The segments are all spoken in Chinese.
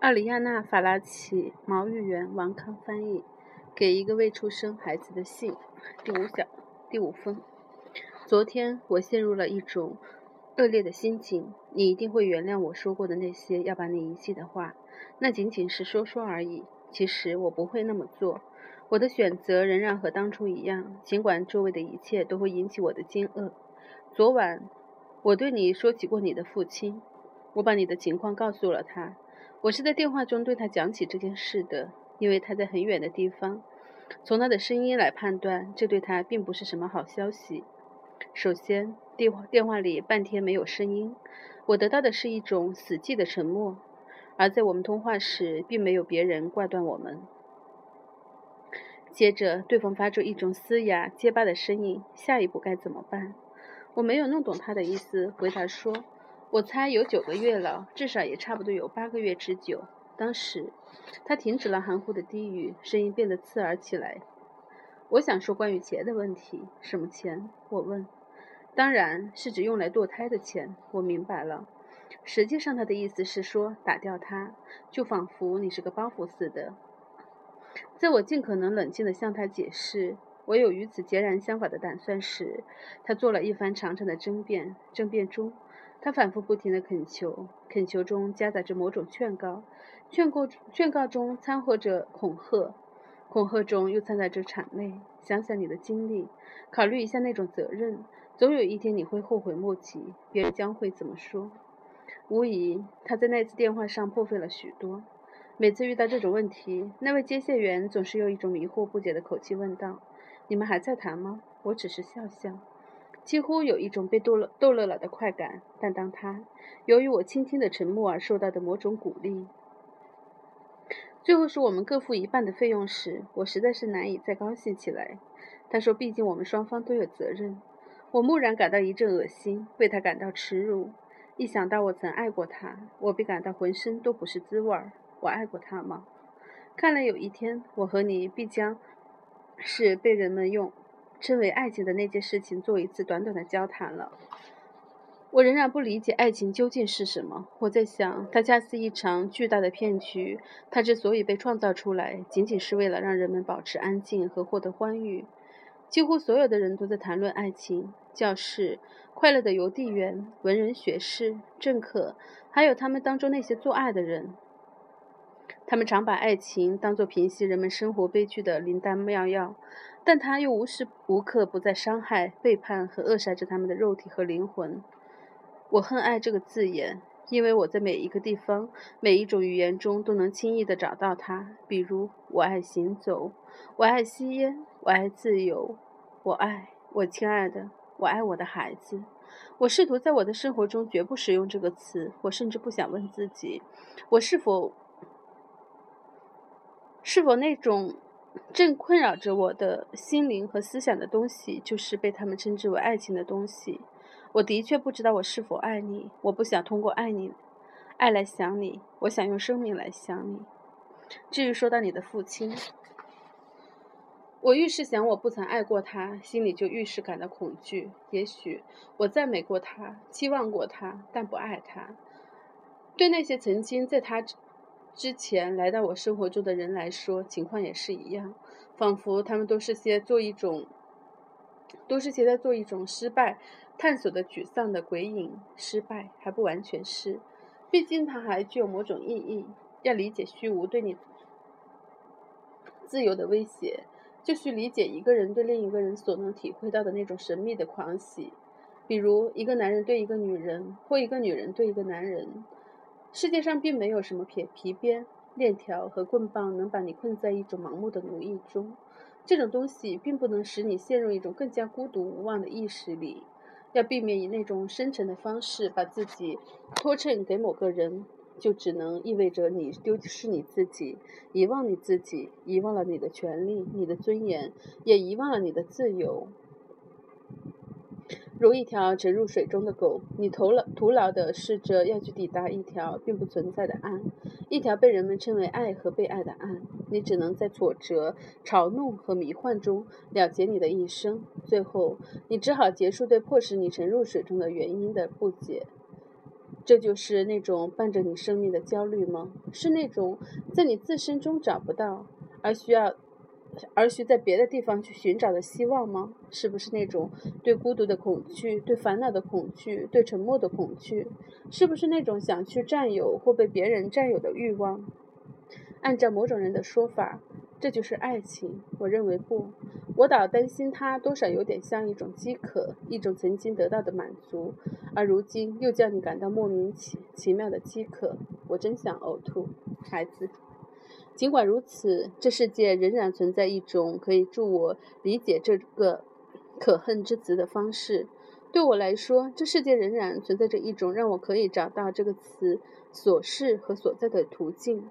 奥里亚娜·法拉奇，毛玉元、王康翻译。给一个未出生孩子的信，第五小第五封。昨天我陷入了一种恶劣的心情，你一定会原谅我说过的那些要把你遗弃的话。那仅仅是说说而已。其实我不会那么做。我的选择仍然和当初一样，尽管周围的一切都会引起我的惊愕。昨晚我对你说起过你的父亲，我把你的情况告诉了他。我是在电话中对他讲起这件事的，因为他在很远的地方。从他的声音来判断，这对他并不是什么好消息。首先，电话电话里半天没有声音，我得到的是一种死寂的沉默。而在我们通话时，并没有别人挂断我们。接着，对方发出一种嘶哑结巴的声音：“下一步该怎么办？”我没有弄懂他的意思，回答说。我猜有九个月了，至少也差不多有八个月之久。当时，他停止了含糊的低语，声音变得刺耳起来。我想说关于钱的问题。什么钱？我问。当然是指用来堕胎的钱。我明白了。实际上，他的意思是说，打掉他，就仿佛你是个包袱似的。在我尽可能冷静地向他解释我有与此截然相反的打算时，他做了一番长长的争辩。争辩中。他反复不停地恳求，恳求中夹杂着某种劝告，劝告劝告中掺和着恐吓，恐吓中又掺杂着谄媚。想想你的经历，考虑一下那种责任，总有一天你会后悔莫及。别人将会怎么说？无疑，他在那次电话上破费了许多。每次遇到这种问题，那位接线员总是用一种迷惑不解的口气问道：“你们还在谈吗？”我只是笑笑。几乎有一种被逗乐逗乐了的快感，但当他由于我轻轻的沉默而受到的某种鼓励，最后是我们各付一半的费用时，我实在是难以再高兴起来。他说：“毕竟我们双方都有责任。”我蓦然感到一阵恶心，为他感到耻辱。一想到我曾爱过他，我便感到浑身都不是滋味儿。我爱过他吗？看来有一天，我和你必将是被人们用。称为爱情的那件事情做一次短短的交谈了。我仍然不理解爱情究竟是什么。我在想，它恰似一场巨大的骗局。它之所以被创造出来，仅仅是为了让人们保持安静和获得欢愉。几乎所有的人都在谈论爱情：教室、快乐的邮递员、文人学士、政客，还有他们当中那些做爱的人。他们常把爱情当作平息人们生活悲剧的灵丹妙药。但他又无时无刻不在伤害、背叛和扼杀着他们的肉体和灵魂。我恨“爱”这个字眼，因为我在每一个地方、每一种语言中都能轻易地找到它。比如，我爱行走，我爱吸烟，我爱自由，我爱我亲爱的，我爱我的孩子。我试图在我的生活中绝不使用这个词。我甚至不想问自己：我是否是否那种。正困扰着我的心灵和思想的东西，就是被他们称之为爱情的东西。我的确不知道我是否爱你。我不想通过爱你、爱来想你。我想用生命来想你。至于说到你的父亲，我愈是想我不曾爱过他，心里就愈是感到恐惧。也许我赞美过他，期望过他，但不爱他。对那些曾经在他。之前来到我生活中的人来说，情况也是一样，仿佛他们都是些做一种，都是些在做一种失败探索的沮丧的鬼影。失败还不完全是，毕竟它还具有某种意义。要理解虚无对你自由的威胁，就需理解一个人对另一个人所能体会到的那种神秘的狂喜，比如一个男人对一个女人，或一个女人对一个男人。世界上并没有什么铁皮鞭、链条和棍棒能把你困在一种盲目的奴役中。这种东西并不能使你陷入一种更加孤独无望的意识里。要避免以那种深沉的方式把自己托衬给某个人，就只能意味着你丢失你自己，遗忘你自己，遗忘了你的权利、你的尊严，也遗忘了你的自由。如一条沉入水中的狗，你徒劳徒劳地试着要去抵达一条并不存在的岸，一条被人们称为爱和被爱的岸。你只能在挫折、嘲弄和迷幻中了结你的一生。最后，你只好结束对迫使你沉入水中的原因的不解。这就是那种伴着你生命的焦虑吗？是那种在你自身中找不到，而需要，而需在别的地方去寻找的希望吗？是不是那种对孤独的恐惧、对烦恼的恐惧、对沉默的恐惧？是不是那种想去占有或被别人占有的欲望？按照某种人的说法。这就是爱情，我认为不，我倒担心它多少有点像一种饥渴，一种曾经得到的满足，而如今又叫你感到莫名其奇妙的饥渴。我真想呕吐，孩子。尽管如此，这世界仍然存在一种可以助我理解这个可恨之词的方式。对我来说，这世界仍然存在着一种让我可以找到这个词所是和所在的途径。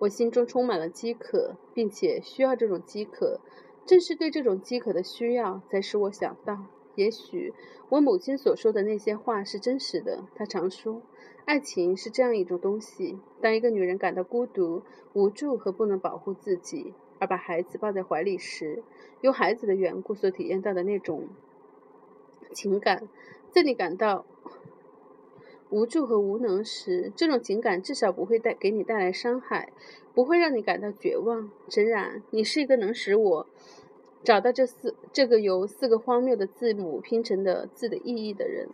我心中充满了饥渴，并且需要这种饥渴。正是对这种饥渴的需要，才使我想到，也许我母亲所说的那些话是真实的。她常说，爱情是这样一种东西：当一个女人感到孤独、无助和不能保护自己，而把孩子抱在怀里时，由孩子的缘故所体验到的那种情感，在你感到。无助和无能时，这种情感至少不会带给你带来伤害，不会让你感到绝望。诚然，你是一个能使我找到这四这个由四个荒谬的字母拼成的字的意义的人，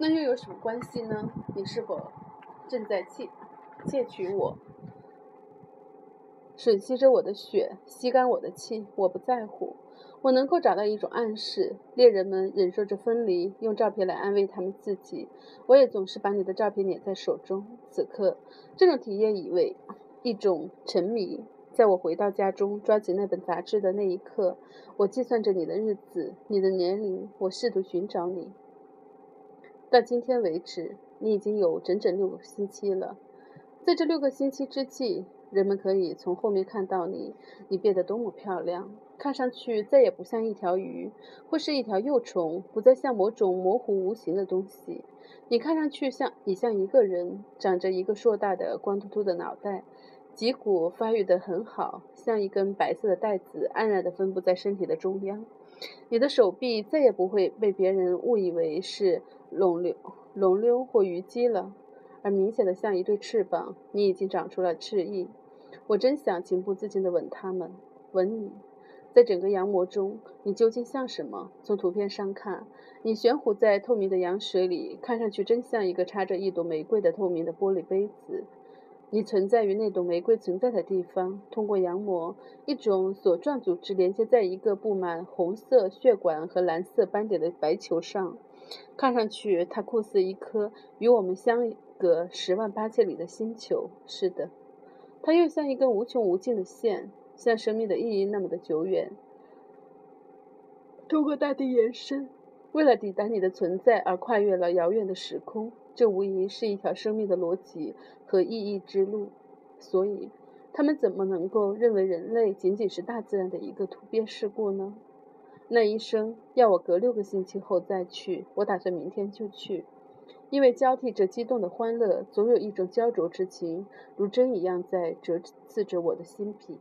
那又有什么关系呢？你是否正在窃窃取我，吮吸着我的血，吸干我的气？我不在乎。我能够找到一种暗示：猎人们忍受着分离，用照片来安慰他们自己。我也总是把你的照片捻在手中。此刻，这种体验以为一种沉迷。在我回到家中，抓起那本杂志的那一刻，我计算着你的日子、你的年龄。我试图寻找你。到今天为止，你已经有整整六个星期了。在这六个星期之际，人们可以从后面看到你。你变得多么漂亮！看上去再也不像一条鱼，或是一条幼虫，不再像某种模糊无形的东西。你看上去像你像一个人，长着一个硕大的光秃秃的脑袋，脊骨发育得很好，像一根白色的带子，安然地分布在身体的中央。你的手臂再也不会被别人误以为是龙溜龙溜或鱼鸡了，而明显的像一对翅膀。你已经长出了翅翼。我真想情不自禁地吻它们，吻你。在整个羊膜中，你究竟像什么？从图片上看，你悬浮在透明的羊水里，看上去真像一个插着一朵玫瑰的透明的玻璃杯子。你存在于那朵玫瑰存在的地方，通过羊膜，一种锁状组织连接在一个布满红色血管和蓝色斑点的白球上。看上去，它酷似一颗与我们相隔十万八千里的星球。是的，它又像一根无穷无尽的线。像生命的意义那么的久远，通过大地延伸，为了抵达你的存在而跨越了遥远的时空。这无疑是一条生命的逻辑和意义之路。所以，他们怎么能够认为人类仅仅是大自然的一个突变事故呢？那医生要我隔六个星期后再去，我打算明天就去，因为交替着激动的欢乐，总有一种焦灼之情，如针一样在折刺着我的心脾。